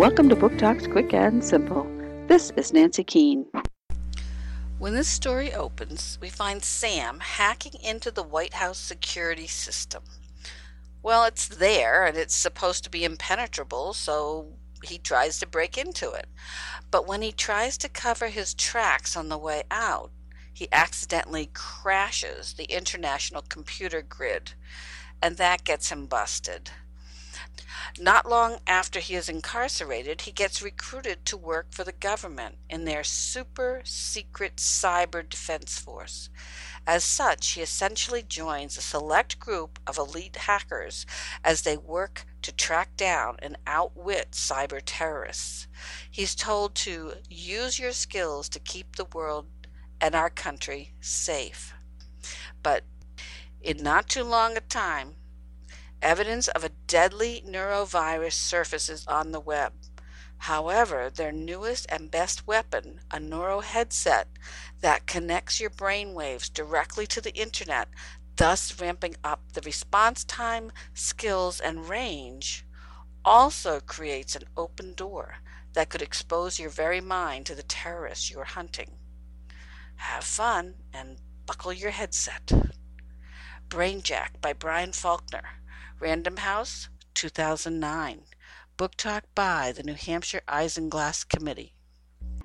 Welcome to Book Talks Quick and Simple. This is Nancy Keane. When this story opens, we find Sam hacking into the White House security system. Well, it's there and it's supposed to be impenetrable, so he tries to break into it. But when he tries to cover his tracks on the way out, he accidentally crashes the international computer grid, and that gets him busted. Not long after he is incarcerated, he gets recruited to work for the government in their super secret cyber defense force. As such, he essentially joins a select group of elite hackers as they work to track down and outwit cyber terrorists. He's told to use your skills to keep the world and our country safe. But in not too long a time, evidence of a deadly neurovirus surfaces on the web. However, their newest and best weapon, a neuro headset that connects your brain waves directly to the internet, thus ramping up the response time, skills, and range, also creates an open door that could expose your very mind to the terrorists you are hunting. Have fun and buckle your headset. Brainjack by Brian Falkner. Random House, 2009. Book Talk by the New Hampshire Isinglass Committee.